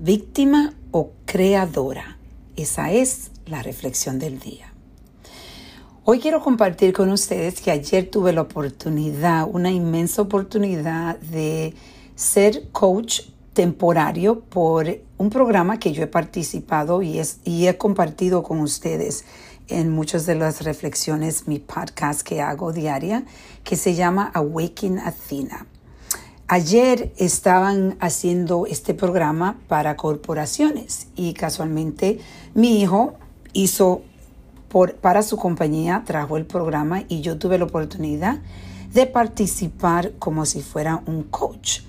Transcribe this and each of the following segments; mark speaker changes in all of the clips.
Speaker 1: víctima o creadora? Esa es la reflexión del día. Hoy quiero compartir con ustedes que ayer tuve la oportunidad, una inmensa oportunidad de ser coach temporario por un programa que yo he participado y, y he compartido con ustedes en muchas de las reflexiones, mi podcast que hago diaria, que se llama Awaken Athena. Ayer estaban haciendo este programa para corporaciones y casualmente mi hijo hizo por, para su compañía, trajo el programa y yo tuve la oportunidad de participar como si fuera un coach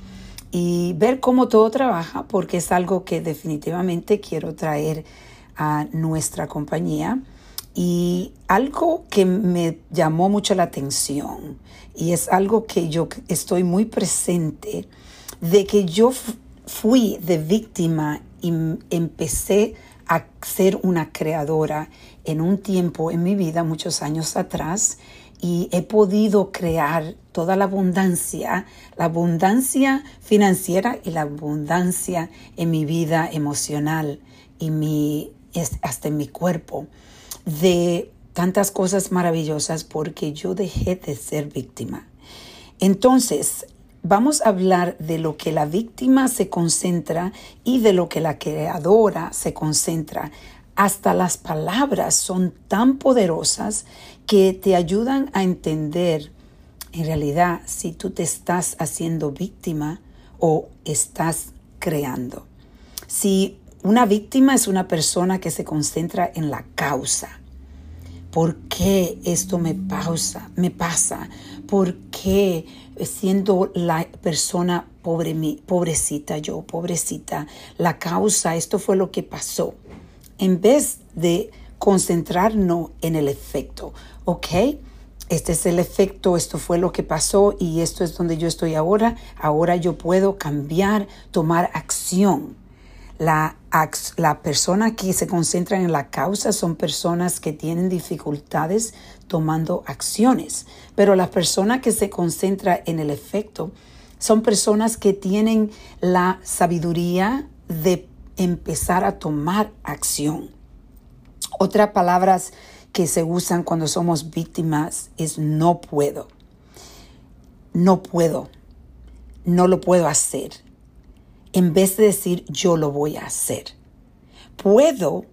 Speaker 1: y ver cómo todo trabaja porque es algo que definitivamente quiero traer a nuestra compañía y algo que me llamó mucho la atención y es algo que yo estoy muy presente de que yo fui de víctima y empecé a ser una creadora en un tiempo en mi vida, muchos años atrás, y he podido crear toda la abundancia, la abundancia financiera y la abundancia en mi vida emocional y mi, hasta en mi cuerpo de tantas cosas maravillosas porque yo dejé de ser víctima. Entonces, vamos a hablar de lo que la víctima se concentra y de lo que la creadora se concentra. Hasta las palabras son tan poderosas que te ayudan a entender en realidad si tú te estás haciendo víctima o estás creando. Si una víctima es una persona que se concentra en la causa. ¿Por qué esto me pausa, me pasa? ¿Por qué siendo la persona pobre, pobrecita yo, pobrecita, la causa, esto fue lo que pasó? En vez de concentrarnos en el efecto, ¿ok? Este es el efecto, esto fue lo que pasó y esto es donde yo estoy ahora. Ahora yo puedo cambiar, tomar acción. La, la persona que se concentra en la causa son personas que tienen dificultades tomando acciones, pero la persona que se concentra en el efecto son personas que tienen la sabiduría de empezar a tomar acción. Otras palabras que se usan cuando somos víctimas es no puedo, no puedo, no lo puedo hacer en vez de decir yo lo voy a hacer. Puedo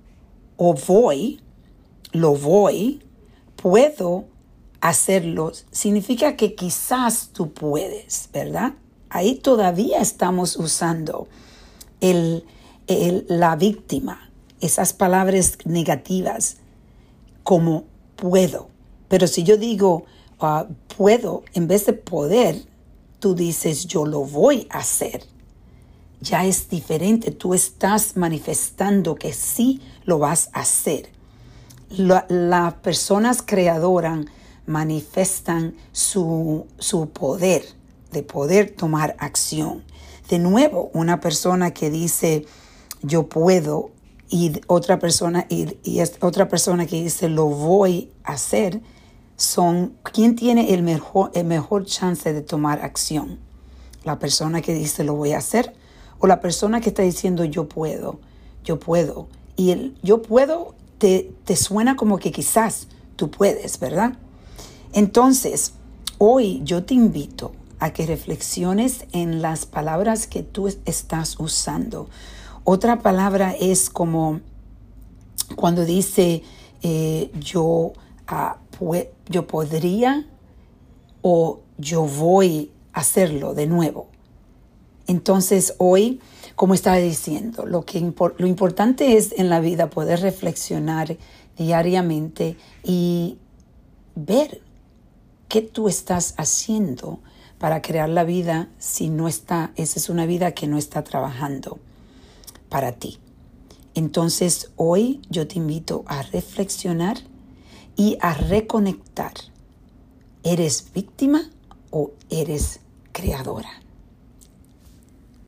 Speaker 1: o voy, lo voy, puedo hacerlo, significa que quizás tú puedes, ¿verdad? Ahí todavía estamos usando el, la víctima, esas palabras negativas como puedo. Pero si yo digo ah, puedo, en vez de poder, tú dices yo lo voy a hacer ya es diferente. Tú estás manifestando que sí lo vas a hacer. Las personas creadoras manifestan su, su poder de poder tomar acción. De nuevo, una persona que dice yo puedo y otra persona y, y otra persona que dice lo voy a hacer son quién tiene el mejor el mejor chance de tomar acción. La persona que dice lo voy a hacer o la persona que está diciendo yo puedo, yo puedo. Y el yo puedo te, te suena como que quizás tú puedes, ¿verdad? Entonces, hoy yo te invito a que reflexiones en las palabras que tú estás usando. Otra palabra es como cuando dice eh, yo, ah, yo podría o yo voy a hacerlo de nuevo. Entonces hoy, como estaba diciendo, lo, que lo importante es en la vida poder reflexionar diariamente y ver qué tú estás haciendo para crear la vida si no está, esa es una vida que no está trabajando para ti. Entonces hoy yo te invito a reflexionar y a reconectar. ¿Eres víctima o eres creadora?